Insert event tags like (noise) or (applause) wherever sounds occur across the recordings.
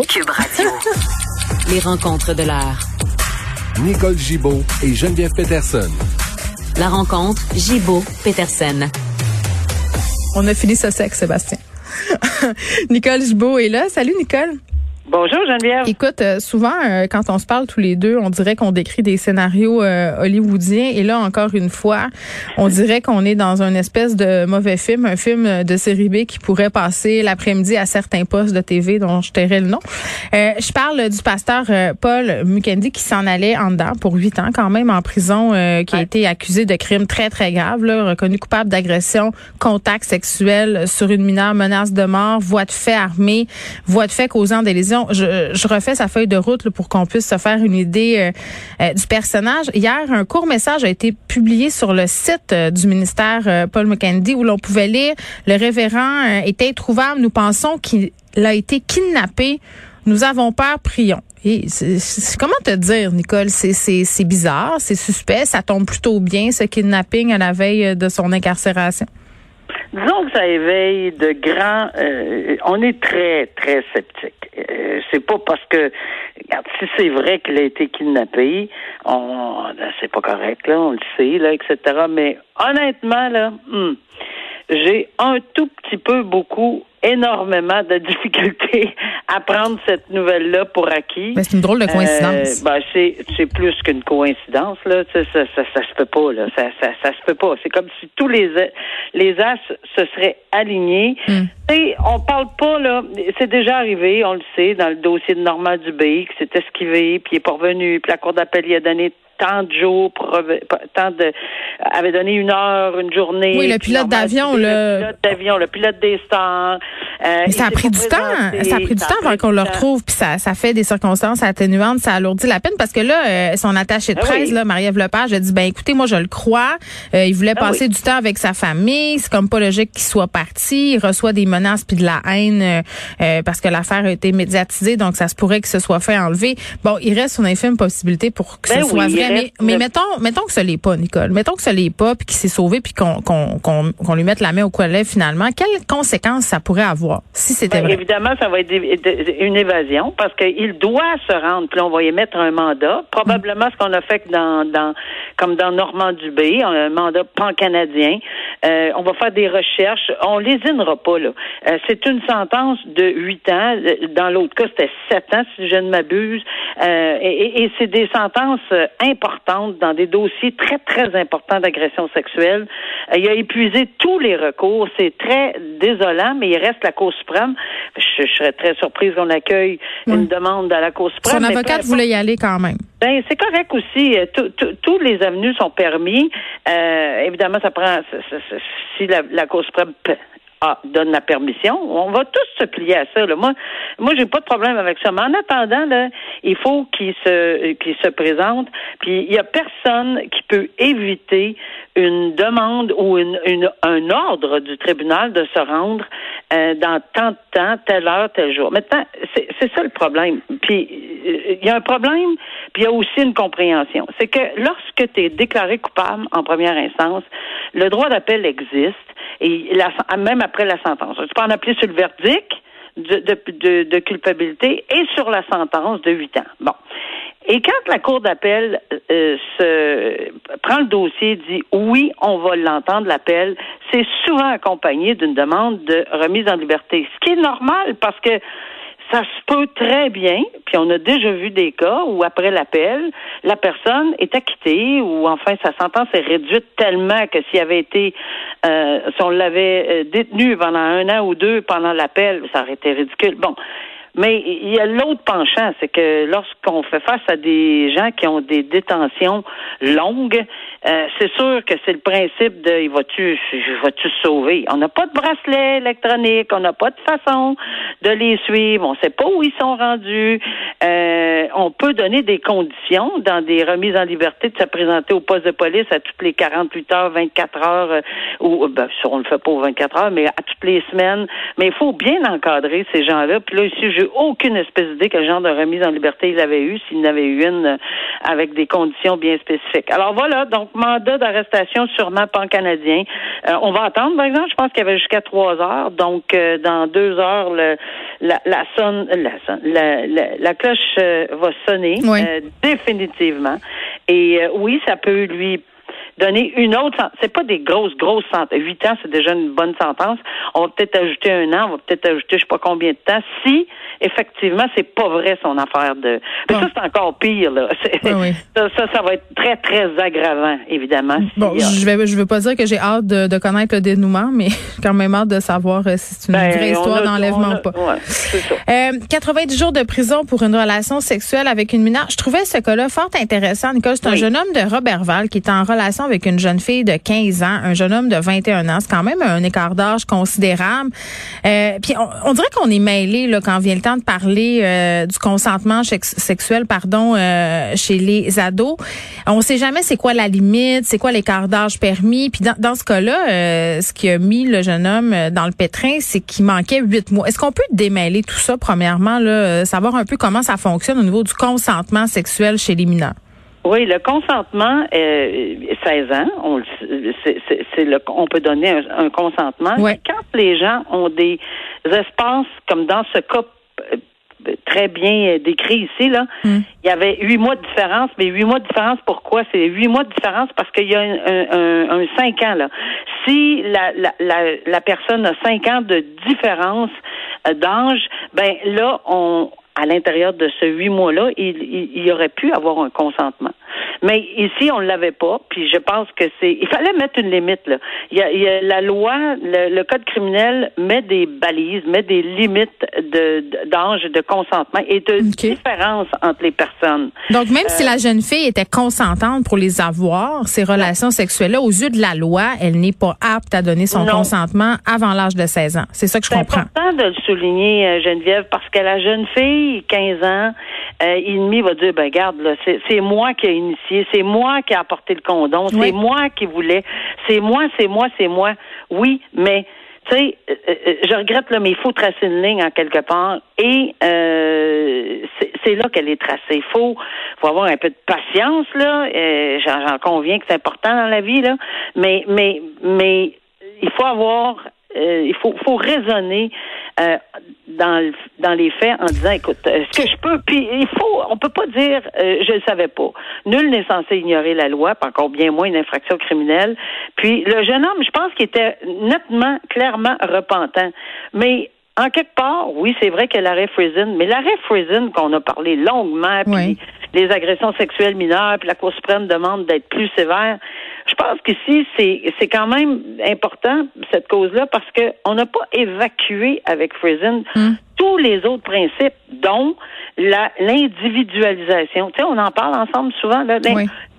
Cube Radio. (laughs) Les rencontres de l'art. Nicole Gibaud et Geneviève Peterson. La rencontre Gibaud-Peterson. On a fini ce sexe, Sébastien. (laughs) Nicole Gibaud est là. Salut, Nicole. Bonjour Geneviève. Écoute, euh, souvent euh, quand on se parle tous les deux, on dirait qu'on décrit des scénarios euh, hollywoodiens et là encore une fois, on dirait qu'on est dans une espèce de mauvais film, un film de série B qui pourrait passer l'après-midi à certains postes de TV dont je tairai le nom. je parle du pasteur Paul Mukendi qui s'en allait en dedans pour huit ans quand même en prison, qui a été accusé de crimes très très graves, là, reconnu coupable d'agression, contact sexuel sur une mineure, menace de mort, voie de fait armée, voie de fait causant des lésions je, refais sa feuille de route pour qu'on puisse se faire une idée euh, euh, du personnage. Hier, un court message a été publié sur le site euh, du ministère Paul McKendy où l'on pouvait lire le révérend est introuvable. Nous pensons qu'il a été kidnappé. Nous avons peur, prions. Comment te dire, Nicole? C'est bizarre, c'est suspect, ça tombe plutôt bien, ce kidnapping à la veille de son incarcération. Disons que ça éveille de grands. on est très, très sceptique. C'est pas parce que si c'est vrai qu'il a été kidnappé, on ben, c'est pas correct, là, on le sait, là, etc. Mais honnêtement, là, hmm, j'ai un tout petit peu beaucoup énormément de (laughs) difficultés à prendre cette nouvelle-là pour acquis. Mais c'est une drôle de coïncidence. Euh, ben, c'est, c'est plus qu'une coïncidence, là. Ça, ça, ça, ça, se peut pas, là. Ça, ça, ça se peut pas. C'est comme si tous les, les as se seraient alignés. Hmm. Et on parle pas, là. C'est déjà arrivé, on le sait, dans le dossier de Normand Dubé, qui s'est esquivé, puis il est pas revenu, puis la Cour d'appel y a donné tant de jours, tant de, avait donné une heure, une journée. Oui, le pilote d'avion, le... le pilote d'avion, le pilote des stars. Euh, ça a pris du temps. Ça a pris du temps avant qu'on le retrouve, puis ça, ça fait des circonstances atténuantes, ça alourdit la peine parce que là, euh, son attaché de ben presse, là, Marie-Ève Lepage, a dit ben écoutez, moi je le crois, euh, il voulait ben passer du temps avec sa famille, c'est comme pas logique qu'il soit parti, il reçoit des menaces puis de la haine parce que l'affaire a été médiatisée, donc ça se pourrait que ce soit fait enlever. Bon, il reste une infime possibilité pour que ce ben soit vrai, mais, mettons, mettons que ce l'est pas, Nicole, mettons que ce l'est pas puis qu'il s'est sauvé puis qu'on qu'on qu'on lui mette la main au collet finalement, quelles conséquences ça pourrait avoir? si c'était ben, Évidemment, ça va être une évasion parce qu'il doit se rendre. Puis on va y mettre un mandat. Probablement ce qu'on a fait dans, dans comme dans Normand Dubé, un mandat pan-canadien. Euh, on va faire des recherches. On lésinera pas là. Euh, c'est une sentence de huit ans. Dans l'autre cas, c'était sept ans si je ne m'abuse. Euh, et, et c'est des sentences importantes dans des dossiers très très importants d'agression sexuelle. il a épuisé tous les recours. C'est très désolant, mais il reste la Cour suprême. Je, serais très surprise qu'on accueille une demande à la Cour suprême. Son avocate voulait y aller quand même. Ben, c'est correct aussi. Euh, tous les avenues sont permis. Euh, évidemment, ça prend si la, la Cour suprême ah, donne la permission. On va tous se plier à ça. Là. Moi, moi, j'ai pas de problème avec ça. Mais en attendant, là, il faut qu'il se qu'il se présente. Puis il y a personne qui peut éviter une demande ou une, une un ordre du tribunal de se rendre euh, dans tant de temps, telle heure, tel jour. Maintenant, c'est ça le problème. Puis euh, il y a un problème, puis il y a aussi une compréhension. C'est que lorsque tu es déclaré coupable en première instance, le droit d'appel existe et la, même après la sentence. Tu peux en appeler sur le verdict de, de, de, culpabilité et sur la sentence de huit ans. Bon. Et quand la Cour d'appel euh, se prend le dossier, dit oui, on va l'entendre, l'appel, c'est souvent accompagné d'une demande de remise en liberté. Ce qui est normal parce que ça se peut très bien, puis on a déjà vu des cas où après l'appel, la personne est acquittée ou enfin sa sentence est réduite tellement que s'il avait été, euh, si on l'avait euh, détenu pendant un an ou deux pendant l'appel, ça aurait été ridicule. Bon, mais il y a l'autre penchant, c'est que lorsqu'on fait face à des gens qui ont des détentions longues, euh, c'est sûr que c'est le principe de il va-tu va-tu sauver? On n'a pas de bracelet électronique, on n'a pas de façon de les suivre, on sait pas où ils sont rendus. Euh, on peut donner des conditions dans des remises en liberté de se présenter au poste de police à toutes les 48 heures, 24 heures, euh, ou ben, on ne le fait pas aux 24 heures, mais à toutes les semaines. Mais il faut bien encadrer ces gens-là. Puis là, ici, j'ai aucune espèce d'idée quel genre de remise en liberté il avait eu, s'il n'avait eu une euh, avec des conditions bien spécifiques. Alors voilà, donc mandat d'arrestation sûrement pan-canadien. Euh, on va attendre, par exemple, je pense qu'il y avait jusqu'à trois heures. Donc, euh, dans deux heures, le, la, la, sonne, la, la, la, cloche va sonner définitivement. Et oui, ça peut lui donner une autre. C'est pas des grosses, grosses sentences. Huit ans, c'est déjà une bonne sentence. On va peut-être ajouter un an, on va peut-être ajouter je sais pas combien de temps. Si effectivement c'est pas vrai son affaire de. Mais ça c'est encore pire là. (laughs) Ça, ça, va être très très aggravant évidemment. Bon, je vais je veux pas dire que j'ai hâte de, connaître le dénouement, mais (laughs) quand même hâte de savoir euh, si c'est une ben, vraie histoire d'enlèvement ou pas. Ouais, ça. Euh, 90 jours de prison pour une relation sexuelle avec une mineure. Je trouvais ce cas-là fort intéressant. Nicole, c'est un jeune homme de Robertval qui est en relation avec une jeune fille de 15 ans, un jeune homme de 21 ans. C'est quand même un écart d'âge considérable. Euh, puis on, dirait qu'on est mêlé là quand vient le temps de parler euh, du consentement sexuel, pardon, euh, chez les ados. On sait jamais c'est quoi la limite, c'est quoi l'écart d'âge permis. Puis dans, dans ce cas-là, ce qui a mis le jeune homme dans le pétrin, c'est qu'il manquait huit mois. Est-ce qu'on peut démêler tout ça premièrement, là, savoir un peu comment ça fonctionne au niveau du consentement sexuel chez les mineurs? Oui, le consentement, euh, 16 ans, on, c'est, le, on peut donner un, consentement. Quand les gens ont des espaces, comme dans ce cas euh, très bien décrit ici, là, hmm. il y avait huit mois de différence, mais huit mois de différence, pourquoi? C'est huit mois de différence parce qu'il y a un, un, cinq ans, là. Si la, la, la, la personne a cinq ans de différence euh, d'âge, ben là, on, à l'intérieur de ce huit mois-là, il, il, y aurait pu avoir un consentement. Mais ici, on ne l'avait pas. Puis je pense que c'est. Il fallait mettre une limite. Là. Il, y a, il y a la loi, le, code criminel met des balises, met des limites d'âge, de, consentement et de différence entre les personnes. Donc même si la jeune fille était consentante pour les avoir, ces relations sexuelles-là, aux yeux de la loi, elle n'est pas apte à donner son consentement avant l'âge de 16 ans. C'est ça que je comprends. C'est important de le souligner, euh, Geneviève, parce que la jeune fille, 15 ans, euh, va dire, ben garde, c'est moi qui ai initié, c'est moi qui ai apporté le condom, c'est moi qui voulais, c'est moi, c'est moi, c'est moi. Oui, mais tu sais, euh, euh, je regrette là, mais il faut tracer une ligne en quelque part, et euh, c'est là qu'elle est tracée. Il faut, faut avoir un peu de patience là. J'en conviens que c'est important dans la vie là, mais mais mais il faut avoir euh, il faut, faut raisonner euh, dans, dans les faits en disant, écoute, est-ce que je peux, puis il faut, on peut pas dire, euh, je ne savais pas. Nul n'est censé ignorer la loi, pas encore bien moins une infraction criminelle. Puis le jeune homme, je pense qu'il était nettement, clairement repentant. Mais en quelque part, oui, c'est vrai que l'arrêt Friesen, mais l'arrêt Friesen qu'on a parlé longuement, puis les agressions sexuelles mineures, puis la Cour suprême demande d'être plus sévère. Je pense qu'ici, c'est, c'est quand même important, cette cause-là, parce qu'on n'a pas évacué avec Friesen hmm. tous les autres principes, dont la, l'individualisation. Tu sais, on en parle ensemble souvent. Là,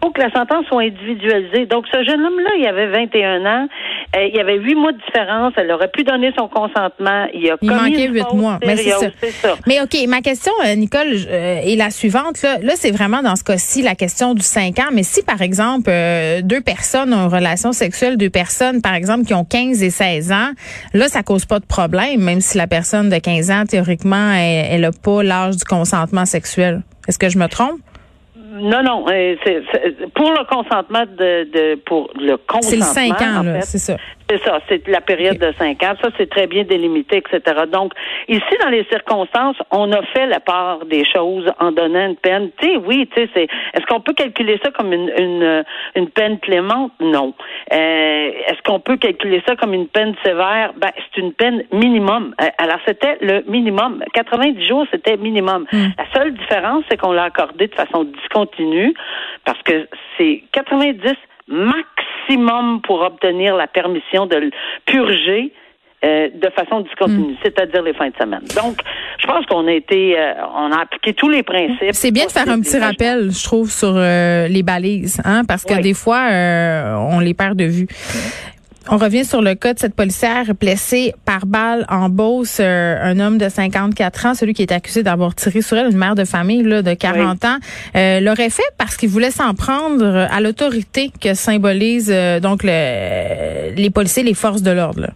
faut que la sentence soit individualisée. Donc, ce jeune homme-là, il avait 21 ans. Euh, il y avait huit mois de différence. Elle aurait pu donner son consentement. Il a il manquait huit mois. Mais c'est ça. Mais OK, ma question, euh, Nicole, euh, est la suivante. Là, là c'est vraiment dans ce cas-ci la question du 5 ans. Mais si, par exemple, deux personnes ont une relation sexuelle, deux personnes, par exemple, qui ont 15 et 16 ans, là, ça cause pas de problème, même si la personne de 15 ans, théoriquement, elle n'a pas l'âge du consentement sexuel. Est-ce que je me trompe? Non, non. Euh, c'est, pour le consentement de, de pour le consentement. C'est le 5 ans, là, c'est ça. C'est ça, c'est la période de cinq ans. Ça, c'est très bien délimité, etc. Donc, ici, dans les circonstances, on a fait la part des choses en donnant une peine. Tu sais, oui, tu sais, c'est. Est-ce qu'on peut calculer ça comme une une, une peine clémente? Non. Euh, est-ce qu'on peut calculer ça comme une peine sévère? Ben, c'est une peine minimum. Euh, alors, c'était le minimum. 90 jours, c'était minimum. Hmm. La seule différence, c'est qu'on l'a accordé de façon discontinue parce que c'est 90 maximum pour obtenir la permission de le purger euh, de façon discontinue, hmm. c'est-à-dire les fins de semaine. Donc, je pense qu'on a été, euh, on a appliqué tous les principes. C'est bien de faire un petit rappel, je trouve, sur euh, les balises, hein, parce que des fois, on les perd de vue. On revient sur le cas de cette policière blessée par balle en Beauce, euh, un homme de 54 ans, celui qui est accusé d'avoir tiré sur elle, une mère de famille là, de 40 ans, euh, l'aurait fait parce qu'il voulait s'en prendre à l'autorité que symbolise euh, donc le, les policiers, les forces de l'ordre.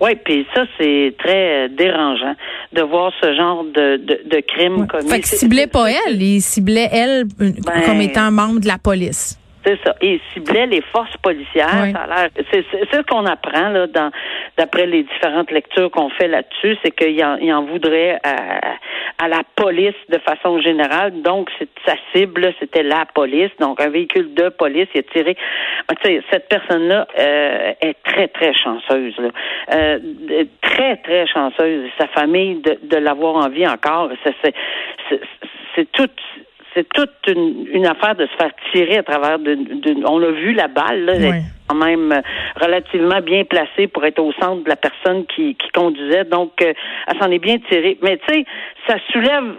Oui, puis ça, c'est très euh, dérangeant de voir ce genre de, de, de crime commis. Fait que ciblait pas elle, il ciblait elle ben, comme étant membre de la police. C'est ça. Et il ciblait les forces policières. C'est ce qu'on apprend là, dans d'après les différentes lectures qu'on fait là-dessus, c'est qu'il en, il en voudrait à, à, la police de façon générale. Donc, sa cible, c'était la police. Donc, un véhicule de police, il a tiré. Cette personne-là euh, est très, très chanceuse. Là. Euh, très, très chanceuse. Sa famille, de, de l'avoir en vie encore, c'est tout c'est toute une, affaire de se faire tirer à travers de, on a vu la balle là, quand même euh, relativement bien placée pour être au centre de la personne qui, qui conduisait donc euh, elle s'en est bien tirée mais tu sais ça soulève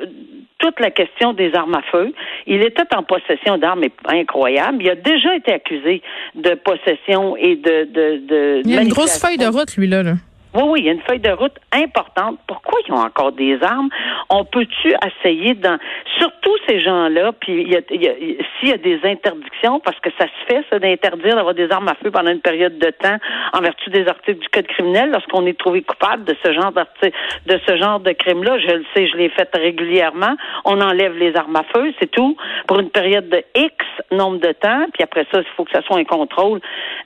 toute la question des armes à feu. Il était en possession d'armes incroyables. Il a déjà été accusé de possession et de... de, de il y a une grosse feuille de route, lui, là. là. Oui, oui, il y a une feuille de route importante. Pourquoi ils ont encore des armes? On peut-tu essayer dans surtout ces gens-là, puis il y s'il y a des interdictions, parce que ça se fait, ça, d'interdire d'avoir des armes à feu pendant une période de temps en vertu des articles du Code criminel, lorsqu'on est trouvé coupable de ce genre de ce genre de crime-là, je le sais, je l'ai fait régulièrement. On enlève les armes à feu, c'est tout, pour une période de X nombre de temps, puis après ça, il faut que ça soit un contrôle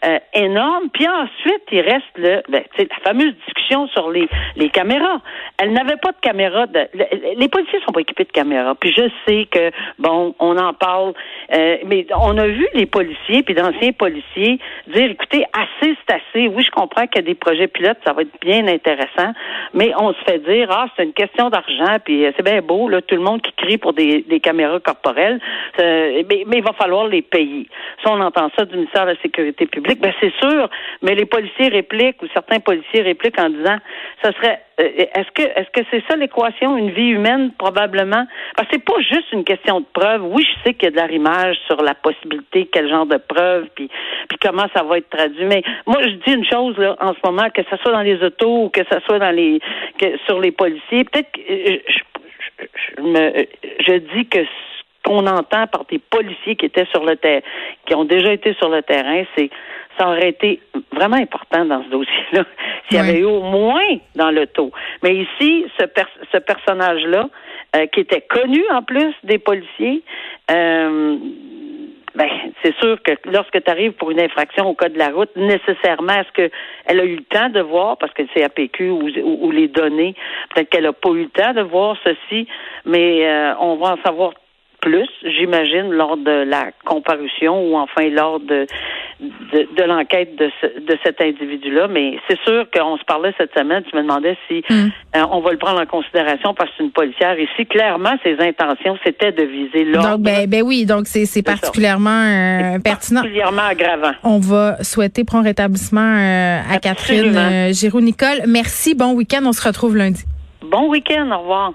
euh, énorme. Puis ensuite, il reste le, ben, la fameuse discussion sur les, les caméras. Elle n'avait pas de caméra. De, les policiers sont pas équipés de caméras. Puis je sais que bon, on en parle, euh, mais on a vu les policiers puis d'anciens policiers dire, écoutez, assez c'est assez. Oui, je comprends qu'il y a des projets pilotes, ça va être bien intéressant, mais on se fait dire, ah, c'est une question d'argent, puis euh, c'est bien beau là, tout le monde qui crie pour des, caméras corporelles, euh, mais, mais, il va falloir les payer. Si on entend ça du ministère de la Sécurité publique, ben c'est sûr, mais les policiers répliquent ou certains policiers répliquent en disant ça serait euh, est-ce que est-ce que c'est ça l'équation une vie humaine probablement? Parce que c'est pas juste une question de preuve. Oui je sais qu'il y a de l'arrimage sur la possibilité quel genre de preuve puis puis comment ça va être traduit. Mais moi je dis une chose là en ce moment que ce soit dans les autos ou que ce soit dans les sur les policiers peut-être que euh, je, je dis que qu'on entend par des policiers qui étaient sur le terrain, qui ont déjà été sur le terrain, c'est ça aurait été vraiment important dans ce dossier-là (laughs) s'il y avait eu au moins dans le taux. Mais ici, ce, ce personnage-là, euh, qui était connu en plus des policiers, euh, ben, c'est sûr que lorsque tu arrives pour une infraction au code de la route, nécessairement, est-ce qu'elle a eu le temps de voir, parce que c'est APQ ou, ou, les données, peut-être qu'elle n'a pas eu le temps de voir ceci, mais euh, on va en savoir plus, j'imagine, lors de la comparution ou enfin lors de, de, l'enquête de, de cet individu-là. Mais c'est sûr qu'on se parlait cette semaine, tu me demandais si hmm. euh, on va le prendre en considération parce que c'est une policière. Ici, clairement, ses intentions, c'était de viser l'ordre. Donc, ben, ben oui, donc c'est particulièrement euh, pertinent. Particulièrement aggravant. On va souhaiter prendre rétablissement euh, à Catherine Giroux-Nicole. Merci, bon week-end, on se retrouve lundi. Bon week-end, au revoir.